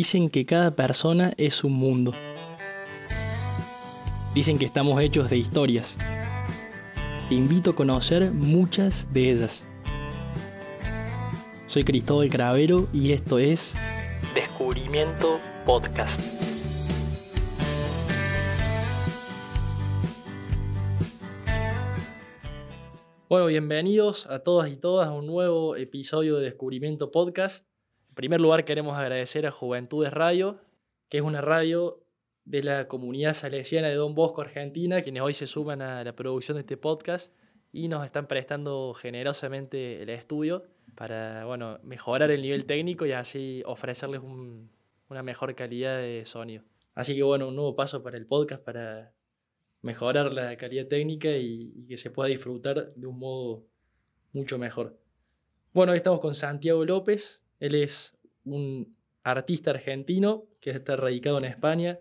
Dicen que cada persona es un mundo. Dicen que estamos hechos de historias. Te invito a conocer muchas de ellas. Soy Cristóbal Cravero y esto es Descubrimiento Podcast. Bueno, bienvenidos a todas y todas a un nuevo episodio de Descubrimiento Podcast. Primer lugar, queremos agradecer a Juventudes Radio, que es una radio de la comunidad salesiana de Don Bosco, Argentina, quienes hoy se suman a la producción de este podcast y nos están prestando generosamente el estudio para bueno, mejorar el nivel técnico y así ofrecerles una mejor calidad de sonido. Así que bueno, un nuevo paso para el podcast para mejorar la calidad técnica y, que se pueda disfrutar de un modo mucho mejor. Bueno, hoy estamos con Santiago López. Él es un artista argentino que está radicado en España.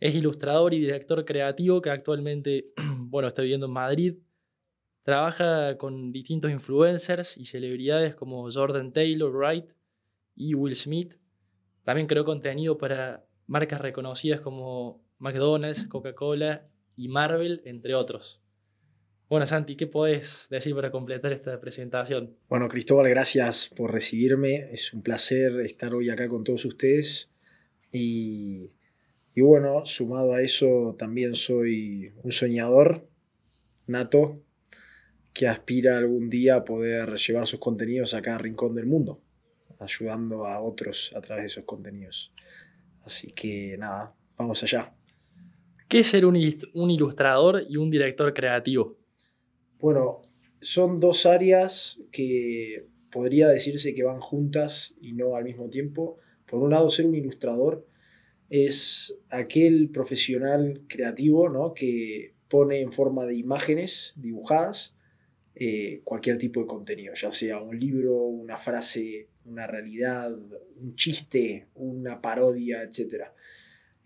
Es ilustrador y director creativo que actualmente, bueno, está viviendo en Madrid. Trabaja con distintos influencers y celebridades como Jordan Taylor Wright y Will Smith. También creó contenido para marcas reconocidas como McDonald's, Coca-Cola y Marvel, entre otros. Bueno, Santi, ¿qué podés decir para completar esta presentación? Bueno, Cristóbal, gracias por recibirme. Es un placer estar hoy acá con todos ustedes. Y, y bueno, sumado a eso, también soy un soñador nato que aspira algún día a poder llevar sus contenidos a cada rincón del mundo, ayudando a otros a través de esos contenidos. Así que nada, vamos allá. ¿Qué es ser un, ilustrador y un director creativo? Bueno, son dos áreas que podría decirse que van juntas y no al mismo tiempo. Por un lado, ser un ilustrador es aquel profesional creativo ¿no? que pone en forma de imágenes dibujadas eh, cualquier tipo de contenido, ya sea un libro, una frase, una realidad, un chiste, una parodia, etc.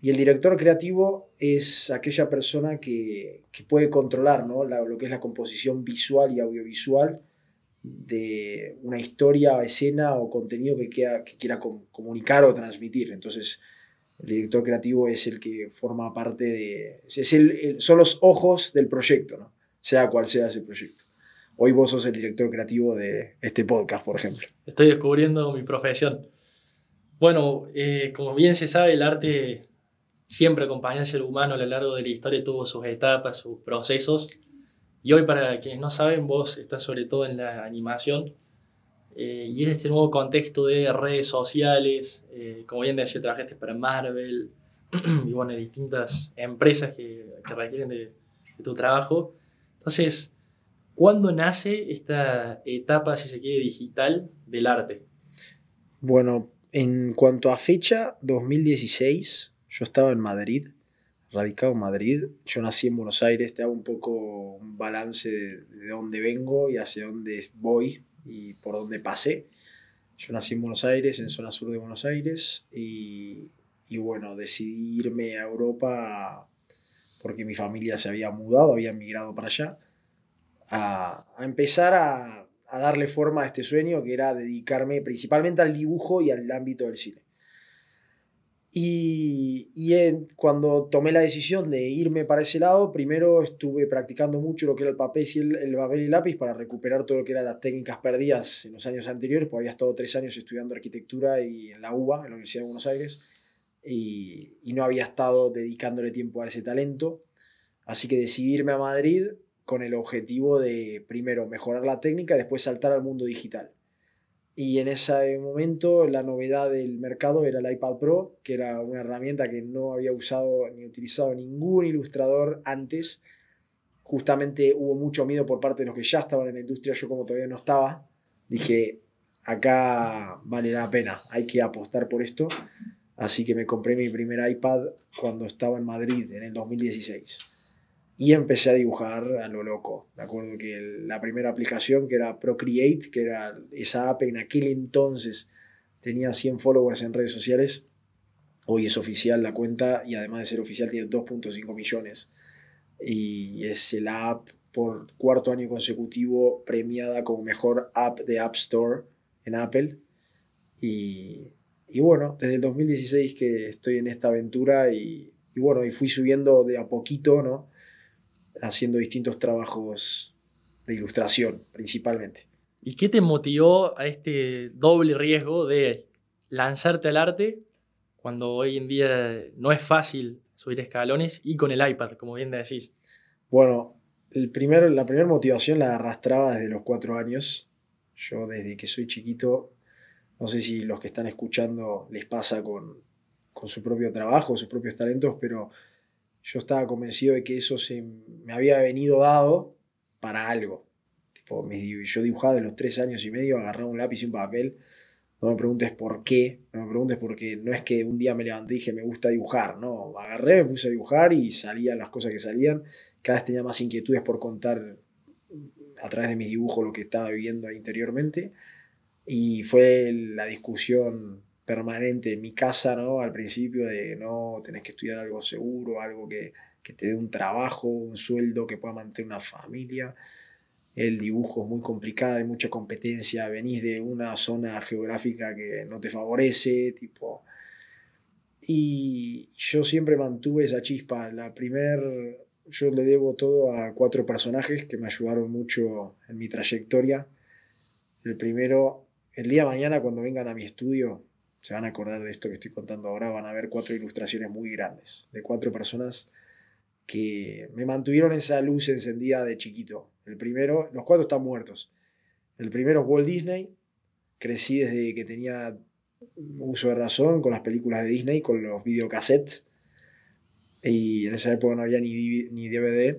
Y el director creativo es aquella persona que, puede controlar ¿no? lo que es la composición visual y audiovisual de una historia, escena o contenido que, que quiera comunicar o transmitir. Entonces, el director creativo es el que forma parte de... Es el, son los ojos del proyecto, ¿no? sea cual sea ese proyecto. Hoy vos sos el director creativo de este podcast, por ejemplo. Estoy descubriendo mi profesión. Bueno, eh, como bien se sabe, el arte siempre acompaña al ser humano a lo largo de la historia, tuvo sus etapas, sus procesos. Y hoy, para quienes no saben, vos estás sobre todo en la animación. Eh, y en este nuevo contexto de redes sociales, eh, como bien decía, trabajaste para Marvel y bueno, distintas empresas que, que requieren de, de, tu trabajo. Entonces, ¿cuándo nace esta etapa, si se quiere, digital del arte? Bueno, en cuanto a fecha, 2016 yo estaba en Madrid, radicado en Madrid. Yo nací en Buenos Aires, te hago un poco un balance de, dónde vengo y hacia dónde voy y por dónde pasé. Yo nací en Buenos Aires, en zona sur de Buenos Aires, y, y bueno, decidí irme a Europa porque mi familia se había mudado, había migrado para allá, a, a empezar a, a darle forma a este sueño que era dedicarme principalmente al dibujo y al ámbito del cine. Y, y cuando tomé la decisión de irme para ese lado, primero estuve practicando mucho lo que era el papel y el, papel y lápiz para recuperar todo lo que eran las técnicas perdidas en los años anteriores, porque había estado tres años estudiando arquitectura y en la UBA, en la Universidad de Buenos Aires, y, y no había estado dedicándole tiempo a ese talento. Así que decidí irme a Madrid con el objetivo de, primero, mejorar la técnica y después saltar al mundo digital. Y en ese momento la novedad del mercado era el iPad Pro, que era una herramienta que no había usado ni utilizado ningún ilustrador antes. Justamente hubo mucho miedo por parte de los que ya estaban en la industria, yo como todavía no estaba, dije, acá vale la pena, hay que apostar por esto. Así que me compré mi primer iPad cuando estaba en Madrid, en el 2016 y empecé a dibujar a lo loco. Me acuerdo que la primera aplicación que era Procreate, que era esa app en aquel entonces tenía 100 followers en redes sociales. Hoy es oficial la cuenta y además de ser oficial tiene 2.5 millones. Y es la app por cuarto año consecutivo premiada como mejor app de App Store en Apple. Y, y bueno, desde el 2016 que estoy en esta aventura y, y bueno, y fui subiendo de a poquito, ¿no? Haciendo distintos trabajos de ilustración principalmente. ¿Y qué te motivó a este doble riesgo de lanzarte al arte cuando hoy en día no es fácil subir escalones y con el iPad, como bien decís? Bueno, el primer, la primera motivación la arrastraba desde los cuatro años. Yo desde que soy chiquito, no sé si los que están escuchando les pasa con, con su propio trabajo, sus propios talentos, pero yo estaba convencido de que eso se me había venido dado para algo. Tipo, yo dibujaba de los tres años y medio, agarraba un lápiz y un papel. No me preguntes por qué, no me preguntes por qué. No es que un día me levanté y dije me gusta dibujar, no. Agarré, me puse a dibujar y salían las cosas que salían. Cada vez tenía más inquietudes por contar a través de mis dibujos lo que estaba viviendo interiormente. Y fue la discusión permanente en mi casa, ¿no? Al principio de no, tenés que estudiar algo seguro, algo que, que te dé un trabajo, un sueldo, que pueda mantener una familia. El dibujo es muy complicado, hay mucha competencia, venís de una zona geográfica que no te favorece, tipo... Y yo siempre mantuve esa chispa. La primer, yo le debo todo a cuatro personajes que me ayudaron mucho en mi trayectoria. El primero, el día de mañana cuando vengan a mi estudio, se van a acordar de esto que estoy contando ahora, van a ver cuatro ilustraciones muy grandes, de cuatro personas que me mantuvieron esa luz encendida de chiquito. El primero, los cuatro están muertos. El primero es Walt Disney. Crecí desde que tenía uso de razón con las películas de Disney, con los videocassettes. Y en esa época no había ni, ni DVD.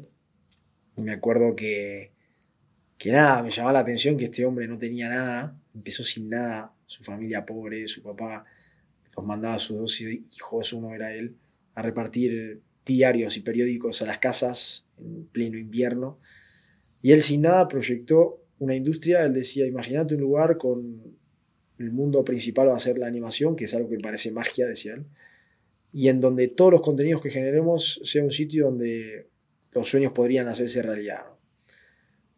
Y me acuerdo que, que nada, me llamaba la atención que este hombre no tenía nada. Empezó sin nada. Su familia pobre, su papá los mandaba a sus dos hijos, uno era él, a repartir diarios y periódicos a las casas en pleno invierno. Y él sin nada proyectó una industria, él decía, imagínate un lugar con el mundo principal va a ser la animación, que es algo que parece magia, decía él, y en donde todos los contenidos que generemos sea un sitio donde los sueños podrían hacerse realidad.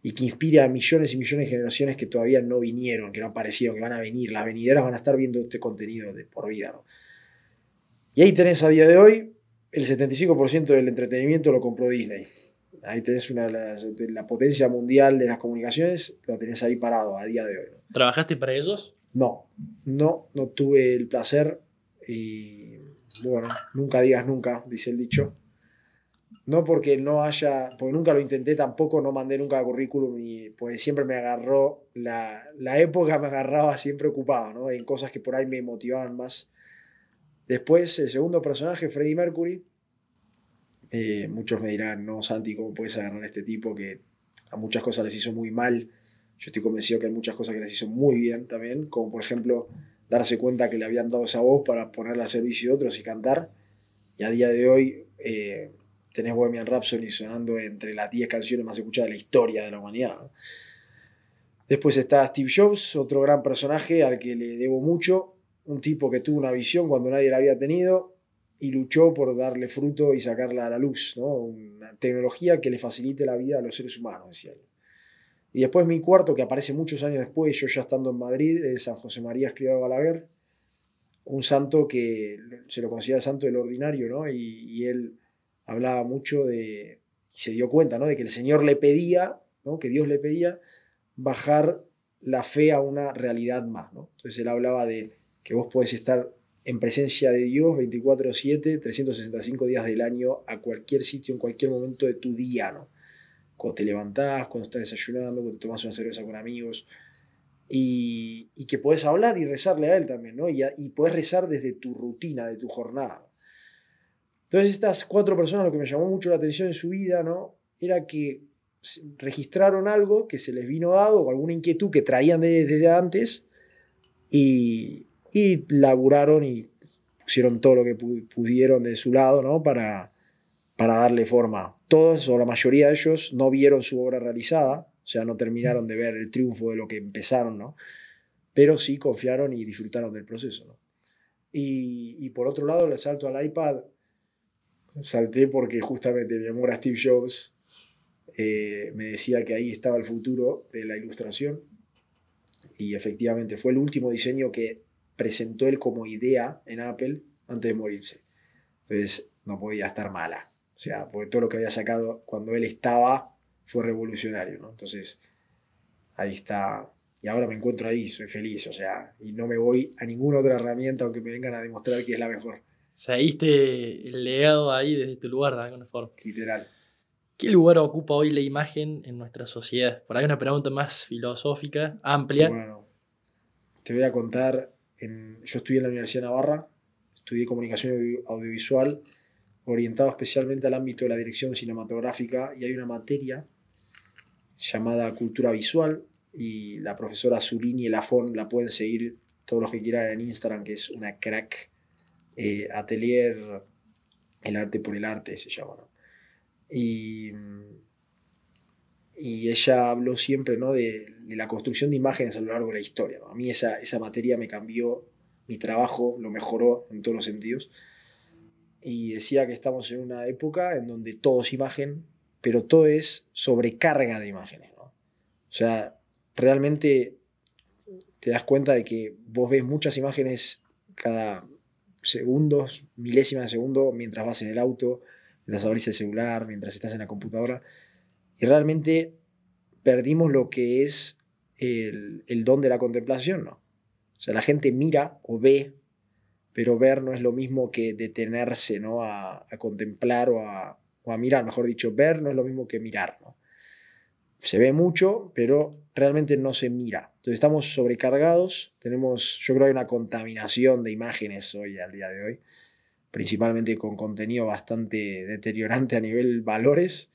Y que inspire a millones y millones de generaciones que todavía no vinieron, que no aparecieron, que van a venir. Las venideras van a estar viendo este contenido de por vida. Y ahí tenés a día de hoy el 75% del entretenimiento lo compró Disney. Ahí tenés una, la, la, potencia mundial de las comunicaciones, lo tenés ahí parado a día de hoy. ¿Trabajaste para ellos? No, no, no tuve el placer y bueno, nunca digas nunca, dice el dicho. No porque no haya, porque nunca lo intenté tampoco, no mandé nunca currículum y pues siempre me agarró, la, la época me agarraba siempre ocupado, ¿no? En cosas que por ahí me motivaban más Después, el segundo personaje, Freddie Mercury. Eh, muchos me dirán, no, Santi, ¿cómo puedes agarrar a este tipo que a muchas cosas les hizo muy mal? Yo estoy convencido que hay muchas cosas que les hizo muy bien también, como por ejemplo darse cuenta que le habían dado esa voz para ponerla a servicio de otros y cantar. Y a día de hoy eh, tenés Bohemian Rhapsody sonando entre las 10 canciones más escuchadas de la historia de la humanidad. Después está Steve Jobs, otro gran personaje al que le debo mucho un tipo que tuvo una visión cuando nadie la había tenido y luchó por darle fruto y sacarla a la luz, ¿no? una tecnología que le facilite la vida a los seres humanos, decía él. Y después mi cuarto, que aparece muchos años después, yo ya estando en Madrid, es San José María Escribá Balaguer, un santo que se lo considera santo del ordinario, ¿no? Y, él hablaba mucho de, y se dio cuenta, ¿no? De que el Señor le pedía, ¿no? Que Dios le pedía bajar la fe a una realidad más, ¿no? Entonces él hablaba de que vos podés estar en presencia de Dios 24/7, 365 días del año, a cualquier sitio, en cualquier momento de tu día, ¿no? Cuando te levantás, cuando estás desayunando, cuando tomas una cerveza con amigos, y, que podés hablar y rezarle a Él también, ¿no? Y, y rezar desde tu rutina, de tu jornada. Entonces estas cuatro personas, lo que me llamó mucho la atención en su vida, ¿no? Era que registraron algo que se les vino dado, o alguna inquietud que traían desde antes, y, y laburaron y pusieron todo lo que pudieron de su lado ¿no? para, para darle forma. Todos o la mayoría de ellos no vieron su obra realizada, o sea, no terminaron de ver el triunfo de lo que empezaron, ¿no? pero sí confiaron y disfrutaron del proceso. ¿no? Y, y, por otro lado, el salto al iPad, salté porque justamente mi amor a Steve Jobs eh, me decía que ahí estaba el futuro de la ilustración y efectivamente fue el último diseño que presentó él como idea en Apple antes de morirse. Entonces no podía estar mala. O sea, porque todo lo que había sacado cuando él estaba fue revolucionario, ¿no? Entonces, ahí está. Y ahora me encuentro ahí, soy feliz, o sea, y no me voy a ninguna otra herramienta aunque me vengan a demostrar que es la mejor. Diste el legado ahí desde tu lugar, de alguna forma. Literal. ¿Qué lugar ocupa hoy la imagen en nuestra sociedad? Por ahí una pregunta más filosófica, amplia. Bueno, te voy a contar, en, yo estudié en la Universidad de Navarra, estudié comunicación audiovisual, orientado especialmente al ámbito de la dirección cinematográfica, y hay una materia llamada cultura visual, y la profesora Zulini Elafón la pueden seguir todos los que quieran en Instagram, que es una crack. Eh, atelier El arte por el arte se llama. Y, y ella habló siempre ¿no? de, la construcción de imágenes a lo largo de la historia. A mí esa, esa materia me cambió mi trabajo, lo mejoró en todos los sentidos. Y decía que estamos en una época en donde todo es imagen, pero todo es sobrecarga de imágenes. ¿no? O sea, realmente te das cuenta de que vos ves muchas imágenes cada segundos, milésimas de segundo, mientras vas en el auto, mientras abrís el celular, mientras estás en la computadora. Y realmente perdimos lo que es el, don de la contemplación, ¿no? O sea, la gente mira o ve, pero ver no es lo mismo que detenerse, ¿no? A, contemplar o a, mirar, mejor dicho, ver no es lo mismo que mirar. Se ve mucho, pero realmente no se mira. Entonces estamos sobrecargados, tenemos, yo creo que hay una contaminación de imágenes hoy, al día de hoy principalmente con contenido bastante deteriorante a nivel valores.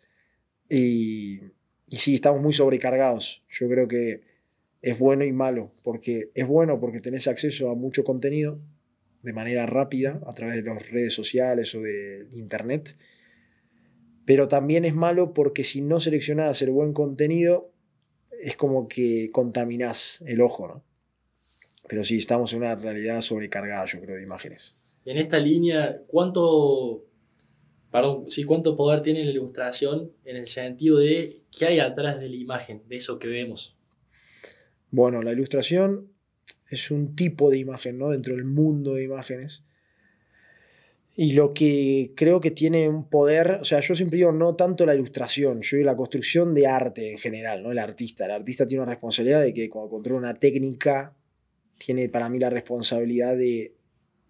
Y, y sí, estamos muy sobrecargados. Yo creo que es bueno y malo, porque es bueno porque tenés acceso a mucho contenido de manera rápida a través de las redes sociales o de internet, pero también es malo porque si no seleccionás el buen contenido, es como que contaminás el ojo, ¿no? Pero sí, estamos en una realidad sobrecargada, yo creo, de imágenes en esta línea, ¿cuánto, perdón, sí, ¿cuánto poder tiene la ilustración en el sentido de qué hay atrás de la imagen, de eso que vemos? Bueno, la ilustración es un tipo de imagen, ¿no? Dentro del mundo de imágenes. Y lo que creo que tiene un poder, o sea, yo siempre digo no tanto la ilustración, yo digo la construcción de arte en general, ¿no? El artista. El artista tiene una responsabilidad de que cuando controla una técnica, tiene para mí la responsabilidad de,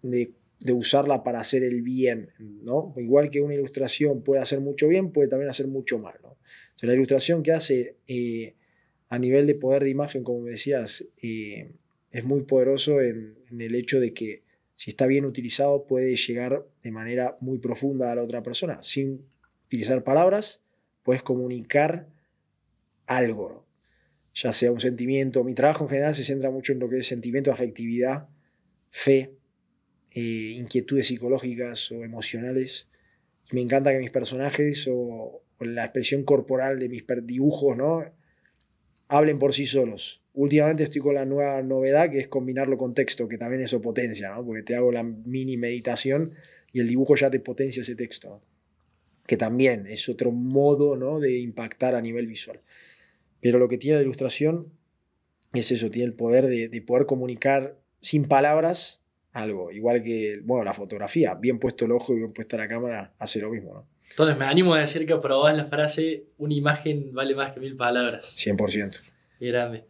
de usarla para hacer el bien, ¿no? Igual que una ilustración puede hacer mucho bien, puede también hacer mucho mal, ¿no? la ilustración que hace eh, a nivel de poder de imagen, como me decías, eh, es muy poderoso en, el hecho de que si está bien utilizado puede llegar de manera muy profunda a la otra persona. Sin utilizar palabras, puedes comunicar algo, ya sea un sentimiento. Mi trabajo en general se centra mucho en lo que es sentimiento, afectividad, fe, eh, inquietudes psicológicas o emocionales. Me encanta que mis personajes o, o, la expresión corporal de mis dibujos ¿no? Hablen por sí solos. Últimamente estoy con la nueva novedad que es combinarlo con texto, que también eso potencia, ¿no? porque te hago la mini meditación y el dibujo ya te potencia ese texto, que también es otro modo ¿no? de impactar a nivel visual. Pero lo que tiene la ilustración es eso, tiene el poder de, de poder comunicar sin palabras algo. Igual que, bueno, la fotografía, bien puesto el ojo y bien puesta la cámara, hace lo mismo. Entonces me animo a decir que aprobás la frase, una imagen vale más que mil palabras. 100%. Qué grande.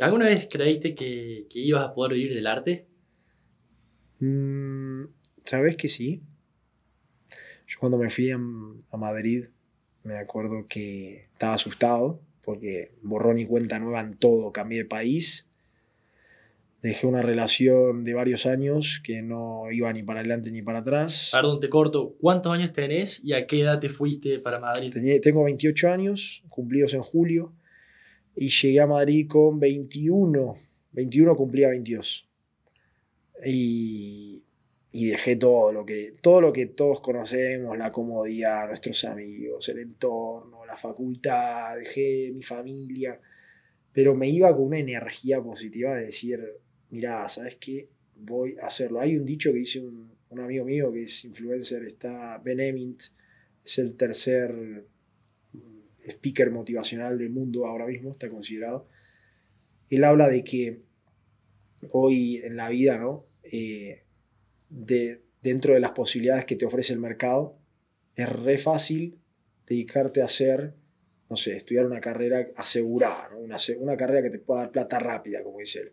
¿Alguna vez creíste que, que ibas a poder vivir del arte? Mm, Sabes que sí. Yo cuando me fui a, a Madrid, me acuerdo que estaba asustado porque borrón y cuenta nueva en todo, cambié de país dejé una relación de varios años que no iba ni para adelante ni para atrás. Perdón, te corto. ¿Cuántos años tenés y a qué edad te fuiste para Madrid? tengo 28 años, cumplidos en julio, y llegué a Madrid con 21. 21 cumplía 22. Y, y dejé todo lo, que, todo lo que todos conocemos, la comodidad, nuestros amigos, el entorno, la facultad, dejé mi familia, pero me iba con una energía positiva de decir, mira, ¿sabes qué? Voy a hacerlo. Hay un dicho que dice un, amigo mío que es influencer, está Ben Emint, es el tercer mm, speaker motivacional del mundo ahora mismo, está considerado. Él habla de que hoy en la vida, ¿no? Eh, de, dentro de las posibilidades que te ofrece el mercado, es re fácil dedicarte a hacer, no sé, estudiar una carrera asegurada, ¿no? una, una carrera que te pueda dar plata rápida, como dice él.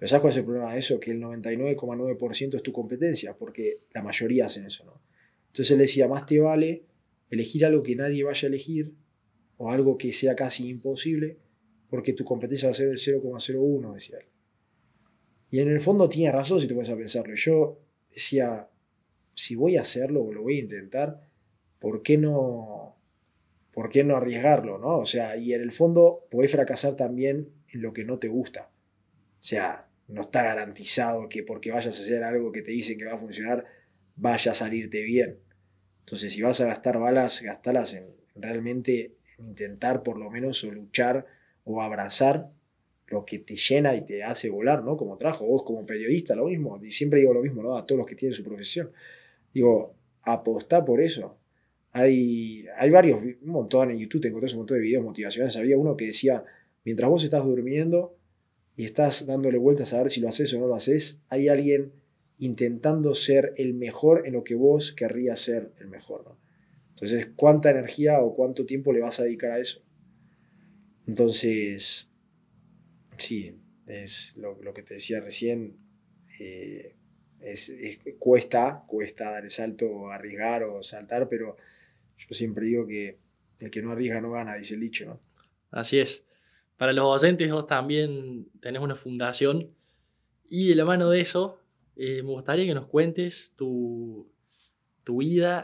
Pero ¿sabes cuál es el problema de eso? Que el 99,9% es tu competencia, porque la mayoría hacen eso, ¿no? Entonces él decía, más te vale elegir algo que nadie vaya a elegir o algo que sea casi imposible, porque tu competencia va a ser el 0,01, decía él. Y en el fondo tiene razón si te pones a pensarlo. Yo decía, si voy a hacerlo o lo voy a intentar, ¿por qué no, por qué no arriesgarlo? ¿no? O sea, y en el fondo podés fracasar también en lo que no te gusta. O sea, no está garantizado que porque vayas a hacer algo que te dicen que va a funcionar, vaya a salirte bien. Entonces, si vas a gastar balas, gastalas en realmente intentar por lo menos o luchar o abrazar lo que te llena y te hace volar, ¿no? Como trajo, vos como periodista, lo mismo, y siempre digo lo mismo, ¿no? A todos los que tienen su profesión. Digo, apostá por eso. Hay, hay varios, un montón en YouTube, te encontrás un montón de videos motivacionales. Había uno que decía, mientras vos estás durmiendo y estás dándole vueltas a ver si lo haces o no lo haces, hay alguien intentando ser el mejor en lo que vos querrías ser el mejor, ¿no? Entonces, ¿cuánta energía o cuánto tiempo le vas a dedicar a eso? Entonces, sí, es lo, que te decía recién, eh, es, cuesta, cuesta dar el salto, arriesgar o saltar, pero yo siempre digo que el que no arriesga no gana, dice el dicho, ¿no? Así es. Para los docentes vos también tenés una fundación y de la mano de eso eh, me gustaría que nos cuentes tu, tu vida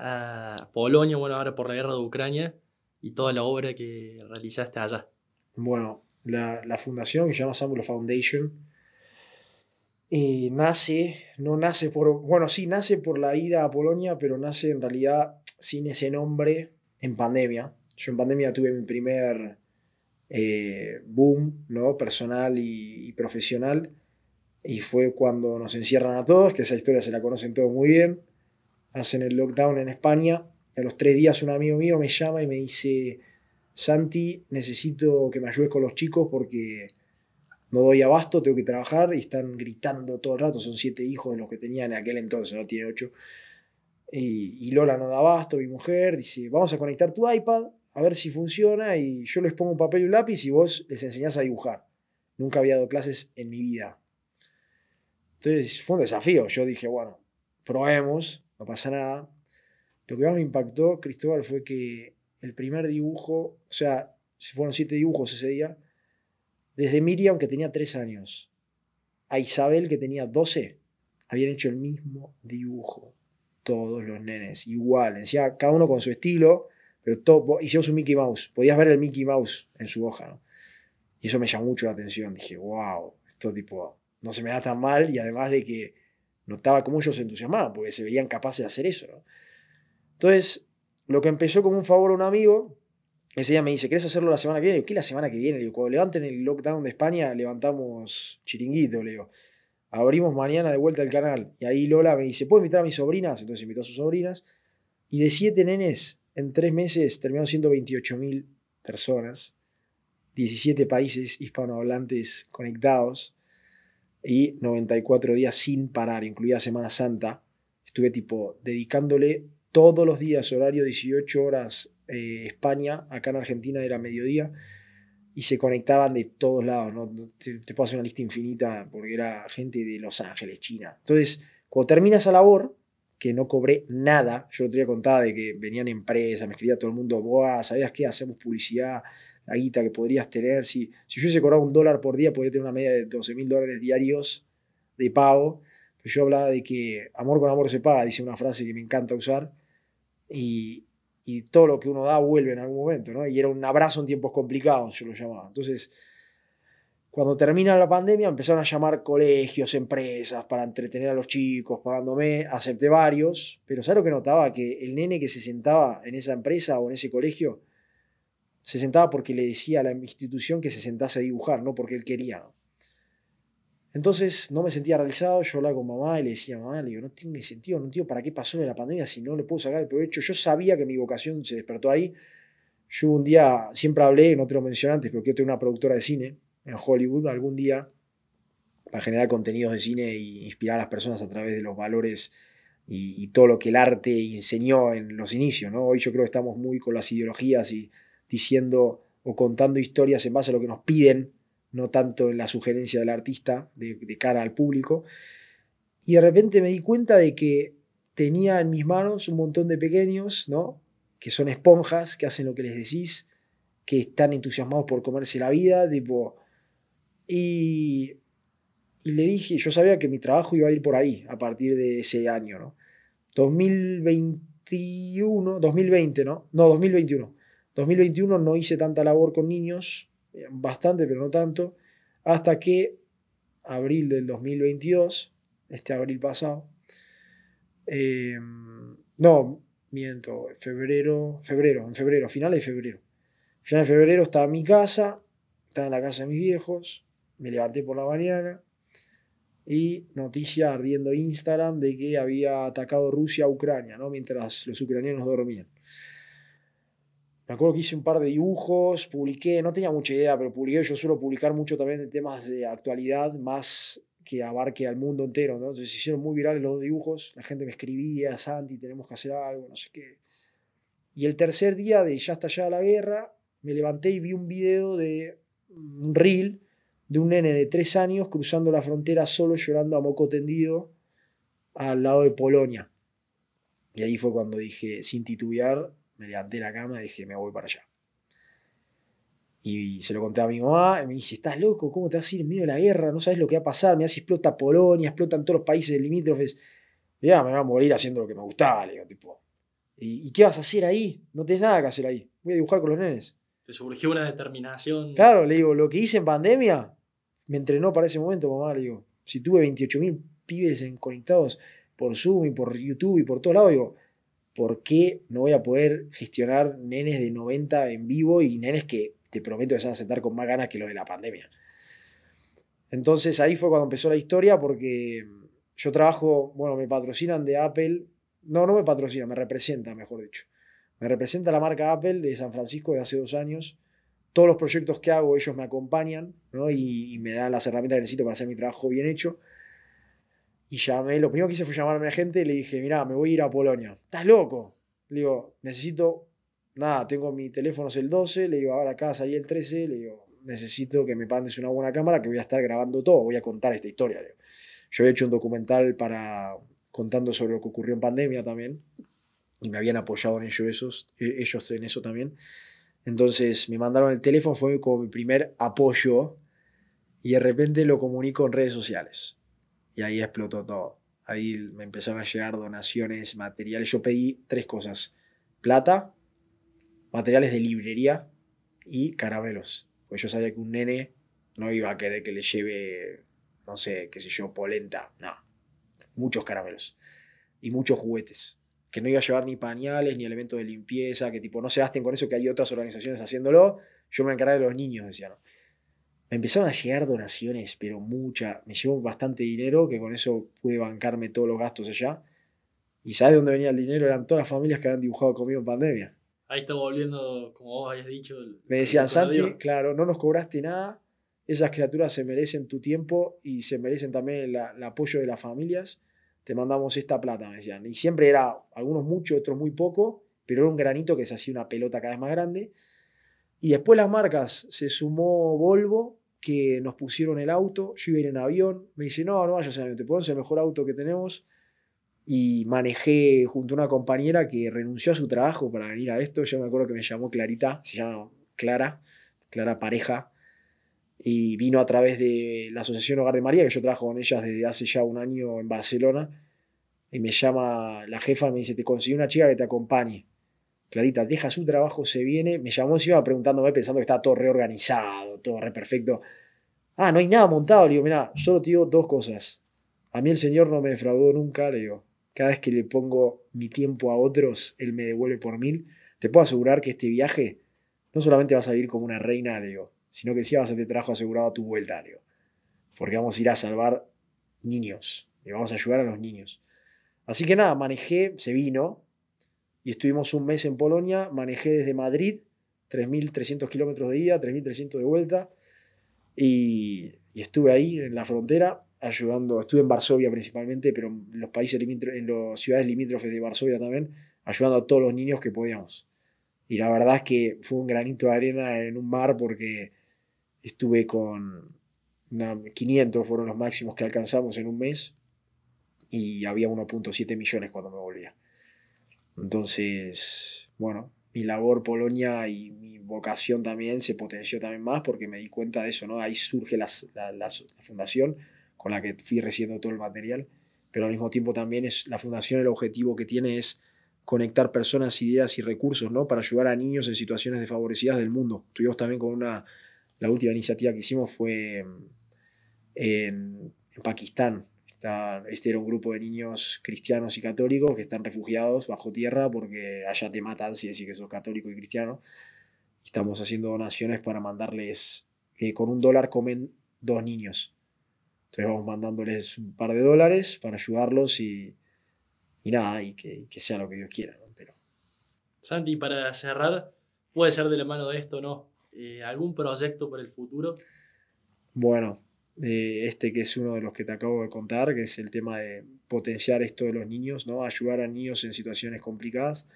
a Polonia, bueno, ahora por la guerra de Ucrania y toda la obra que realizaste allá. Bueno, la, fundación que se llama Samuel Foundation eh, nace, no nace por, bueno, sí, nace por la ida a Polonia, pero nace en realidad sin ese nombre en pandemia. Yo en pandemia tuve mi primer eh, boom, ¿no? Personal y, y, profesional. Y fue cuando nos encierran a todos, que esa historia se la conocen todos muy bien. Hacen el lockdown en España. a los tres días un amigo mío me llama y me dice, Santi, necesito que me ayudes con los chicos porque no doy abasto, tengo que trabajar y están gritando todo el rato, son siete hijos de los que tenía en aquel entonces, no tiene ocho. Y, Lola no da abasto, mi mujer, dice, vamos a conectar tu iPad, a ver si funciona y yo les pongo un papel y un lápiz y vos les enseñás a dibujar. Nunca había dado clases en mi vida. Entonces fue un desafío, yo dije, bueno, probemos, no pasa nada. Lo que más me impactó, Cristóbal, fue que el primer dibujo, o sea, fueron siete dibujos ese día, desde Miriam, que tenía tres años, a Isabel, que tenía doce, habían hecho el mismo dibujo. Todos los nenes, igual. Decía, cada uno con su estilo, pero hicimos un Mickey Mouse. Podías ver el Mickey Mouse en su hoja, ¿no? Y eso me llamó mucho la atención. Dije, wow, esto tipo, no se me da tan mal. Y además de que notaba cómo ellos se entusiasmaban, porque se veían capaces de hacer eso, ¿no? Entonces, lo que empezó como un favor a un amigo, ese día me dice, ¿querés hacerlo la semana que viene? ¿qué la semana que viene? Le digo, cuando levanten el lockdown de España, levantamos chiringuito, le digo. Abrimos mañana de vuelta el canal. Y ahí Lola me dice, ¿puedo invitar a mis sobrinas? Entonces invitó a sus sobrinas. Y de siete nenes, en tres meses terminaron siendo 28 mil personas. 17 países hispanohablantes conectados y 94 días sin parar, incluida Semana Santa. Estuve tipo dedicándole todos los días, horario 18 horas eh, España, acá en Argentina era mediodía, y se conectaban de todos lados, ¿no? te, te hacer una lista infinita porque era gente de Los Ángeles, China. Entonces, cuando termina esa labor, que no cobré nada, yo te había contado de que venían empresas, me escribía todo el mundo, Boa, ¿sabías qué? Hacemos publicidad, la guita que podrías tener. Si, si yo hubiese cobrado un dólar por día, podría tener una media de 12 mil dólares diarios de pago. Yo hablaba de que amor con amor se paga, dice una frase que me encanta usar y, todo lo que uno da vuelve en algún momento, ¿no? Y era un abrazo en tiempos complicados, yo lo llamaba. Entonces, cuando termina la pandemia, empezaron a llamar colegios, empresas para entretener a los chicos, pagándome, acepté varios, pero ¿sabes lo que notaba? Que el nene que se sentaba en esa empresa o en ese colegio, se sentaba porque le decía a la institución que se sentase a dibujar, no porque él quería. Entonces no me sentía realizado, yo hablaba con mamá y le decía, mamá, le digo, no tiene sentido, no entiendo para qué pasó en la pandemia si no le puedo sacar el provecho. Yo sabía que mi vocación se despertó ahí. Yo un día, siempre hablé, no te lo mencioné antes, pero quiero tener una productora de cine en Hollywood. Algún día para generar contenidos de cine e inspirar a las personas a través de los valores y, todo lo que el arte enseñó en los inicios. ¿no? Hoy yo creo que estamos muy con las ideologías y diciendo o contando historias en base a lo que nos piden, no tanto en la sugerencia del artista de, de cara al público. Y de repente me di cuenta de que tenía en mis manos un montón de pequeños, ¿no? Que son esponjas, que hacen lo que les decís, que están entusiasmados por comerse la vida, tipo... Y, le dije, yo sabía que mi trabajo iba a ir por ahí a partir de ese año, ¿no? 2021, 2020, ¿no? No, 2021. 2021 no hice tanta labor con niños, eh, bastante, pero no tanto, hasta que abril del 2022, este abril pasado, eh, no, miento, febrero, febrero, en febrero, finales de febrero. Final de febrero estaba en mi casa, estaba en la casa de mis viejos, me levanté por la mañana y noticia ardiendo Instagram de que había atacado Rusia a Ucrania, ¿no? mientras los ucranianos dormían. Me acuerdo que hice un par de dibujos, publiqué, no tenía mucha idea, pero publiqué, yo suelo publicar mucho también de temas de actualidad, más que abarque al mundo entero, ¿no? Entonces se hicieron muy virales los dibujos, la gente me escribía, Santi, tenemos que hacer algo, no sé qué. Y el tercer día de ya está ya la guerra, me levanté y vi un video de un reel de un nene de tres años cruzando la frontera solo llorando a moco tendido al lado de Polonia. Y ahí fue cuando dije, sin titubear, me levanté la cama y dije, me voy para allá. Y se lo conté a mi mamá, y me dice, ¿estás loco? ¿Cómo te vas a ir en medio de la guerra? No sabes lo que va a pasar, me hace explota Polonia, explotan todos los países limítrofes. ya, me voy a morir haciendo lo que me gustaba, le digo, tipo. ¿Y, qué vas a hacer ahí? No tenés nada que hacer ahí. Voy a dibujar con los nenes. Te surgió una determinación. Claro, le digo, lo que hice en pandemia me entrenó para ese momento, mamá. Le digo, si tuve 28.000 pibes conectados por Zoom y por YouTube y por todos lados, digo, ¿por qué no voy a poder gestionar nenes de 90 en vivo y nenes que te prometo que se van a sentar con más ganas que lo de la pandemia? Entonces ahí fue cuando empezó la historia porque yo trabajo, bueno, me patrocinan de Apple, no, no me patrocina, me representa, mejor dicho. Me representa la marca Apple de San Francisco de hace dos años. Todos los proyectos que hago, ellos me acompañan ¿no? y, y me dan las herramientas que necesito para hacer mi trabajo bien hecho. Y llamé, lo primero que hice fue llamarme a gente y le dije, mira, me voy a ir a Polonia. ¿Estás loco? Le digo, necesito, nada, tengo mi teléfono es el 12, le digo, ahora casa y el 13, le digo, necesito que me pandes una buena cámara que voy a estar grabando todo, voy a contar esta historia. Yo había hecho un documental para contando sobre lo que ocurrió en pandemia también y me habían apoyado en ello esos, e, ellos en eso también. Entonces me mandaron el teléfono, fue como mi primer apoyo y de repente lo comunico en redes sociales. Y ahí explotó todo. Ahí me empezaron a llegar donaciones, materiales. Yo pedí tres cosas. Plata, materiales de librería y caramelos. Pues yo sabía que un nene no iba a querer que le lleve, no sé, qué sé yo, polenta. No. Muchos caramelos. Y muchos juguetes. Que no iba a llevar ni pañales, ni elementos de limpieza, que tipo, no se gasten con eso, que hay otras organizaciones haciéndolo. Yo me encargué de los niños, decían me empezaron a llegar donaciones, pero mucha. Me llevó bastante dinero, que con eso pude bancarme todos los gastos allá. ¿Y sabes de dónde venía el dinero? Eran todas las familias que habían dibujado conmigo en pandemia. Ahí está volviendo, como vos habías dicho. me decían, Santi, claro, no nos cobraste nada. Esas criaturas se merecen tu tiempo y se merecen también el apoyo de las familias. Te mandamos esta plata, me decían. Y siempre era, algunos mucho, otros muy poco, pero era un granito que se hacía una pelota cada vez más grande. Y después las marcas, se sumó Volvo, que nos pusieron el auto, yo iba a ir en avión, me dice, no, no vayas en avión, te ponemos el mejor auto que tenemos. Y manejé junto a una compañera que renunció a su trabajo para venir a esto. Yo me acuerdo que me llamó Clarita, se llama Clara, Clara Pareja, y vino a través de la Asociación Hogar de María, que yo trabajo con ellas desde hace ya un año en Barcelona. Y me llama la jefa, me dice, te conseguí una chica que te acompañe. Clarita deja su trabajo, se viene, me llamó encima preguntándome pensando que estaba todo reorganizado, todo re perfecto. Ah, no hay nada montado. Le digo, mira, solo te digo dos cosas. A mí el Señor no me defraudó nunca, le digo. Cada vez que le pongo mi tiempo a otros, Él me devuelve por mil. Te puedo asegurar que este viaje no solamente vas a ir como una reina, le digo, sino que sí vas a tener trabajo asegurado a tu vuelta, le digo. Porque vamos a ir a salvar niños y vamos a ayudar a los niños. Así que nada, manejé, se vino, y estuvimos un mes en Polonia, manejé desde Madrid, 3.300 kilómetros de ida, 3.300 de vuelta, y, Y estuve ahí en la frontera ayudando, estuve en Varsovia principalmente, pero en los países en las ciudades limítrofes de Varsovia también, ayudando a todos los niños que podíamos. Y la verdad es que fue un granito de arena en un mar porque estuve con 500 fueron los máximos que alcanzamos en un mes y había 1.7 millones cuando me volvía. Entonces, bueno, mi labor Polonia y mi vocación también se potenció también más porque me di cuenta de eso, ¿no? Ahí surge la, la, fundación con la que fui recibiendo todo el material, pero al mismo tiempo también es la fundación, el objetivo que tiene es conectar personas, ideas y recursos, ¿no? Para ayudar a niños en situaciones desfavorecidas del mundo. Estuvimos también con una, la última iniciativa que hicimos fue en, Pakistán. Este era un grupo de niños cristianos y católicos que están refugiados bajo tierra porque allá te matan si decís que sos católico y cristiano. Estamos haciendo donaciones para mandarles, que con un dólar comen dos niños. Entonces vamos mandándoles un par de dólares para ayudarlos y, nada, y que, que, sea lo que Dios quiera. Pero... Santi, para cerrar, puede ser de la mano de esto, ¿no? Eh, ¿Algún proyecto para el futuro? Bueno, este que es uno de los que te acabo de contar, que es el tema de potenciar esto de los niños, ¿no? ayudar a niños en situaciones complicadas.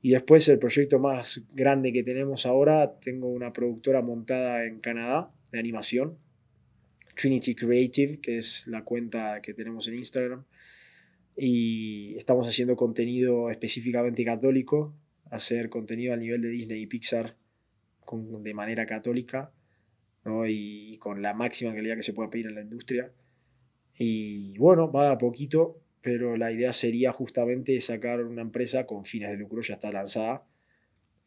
Y después el proyecto más grande que tenemos ahora, tengo una productora montada en Canadá de animación, Trinity Creative, que es la cuenta que tenemos en Instagram. Y estamos haciendo contenido específicamente católico, hacer contenido a nivel de Disney y Pixar de manera católica y con la máxima calidad que se pueda pedir en la industria. Y bueno, va a poquito, pero la idea sería justamente sacar una empresa con fines de lucro, ya está lanzada,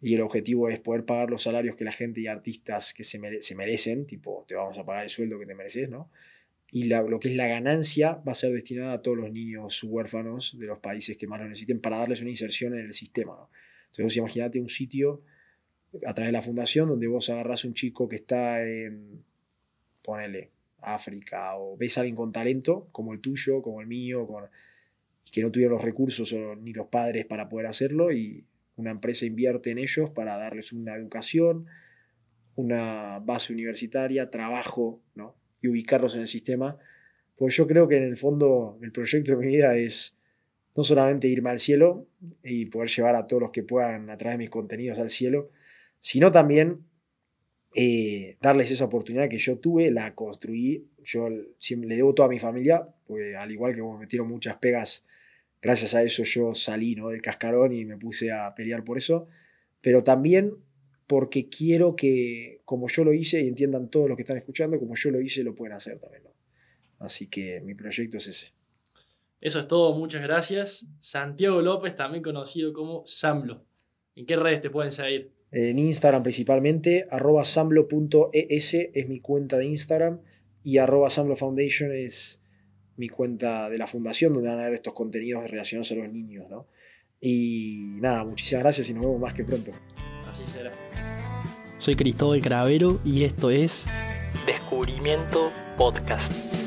y el objetivo es poder pagar los salarios que la gente y artistas que se, se merecen, tipo, te vamos a pagar el sueldo que te mereces, ¿no? Y lo que es la ganancia va a ser destinada a todos los niños huérfanos de los países que más lo necesiten para darles una inserción en el sistema, ¿no? Entonces, imagínate un sitio a través de la fundación, donde vos agarrás un chico que está en, ponele, África, o ves a alguien con talento, como el tuyo, como el mío, que no tuvieron los recursos ni los padres para poder hacerlo, y una empresa invierte en ellos para darles una educación, una base universitaria, trabajo, ¿no? y ubicarlos en el sistema. Pues yo creo que en el fondo el proyecto de mi vida es no solamente irme al cielo y poder llevar a todos los que puedan a través de mis contenidos al cielo, sino también eh, darles esa oportunidad que yo tuve, la construí, yo le debo toda mi familia, porque al igual que me metieron muchas pegas, gracias a eso yo salí ¿no? del cascarón y me puse a pelear por eso, pero también porque quiero que, como yo lo hice, y entiendan todos los que están escuchando, como yo lo hice, lo pueden hacer también. Así que mi proyecto es ese. Eso es todo, muchas gracias. Santiago López, también conocido como Samlo. ¿En qué redes te pueden seguir? En Instagram principalmente, arroba samlo.es es mi cuenta de Instagram y arroba samlo foundation es mi cuenta de la fundación donde van a ver estos contenidos relacionados a los niños, ¿no? Y nada, muchísimas gracias y nos vemos más que pronto. Así será. Soy Cristóbal Cravero y esto es Descubrimiento Podcast.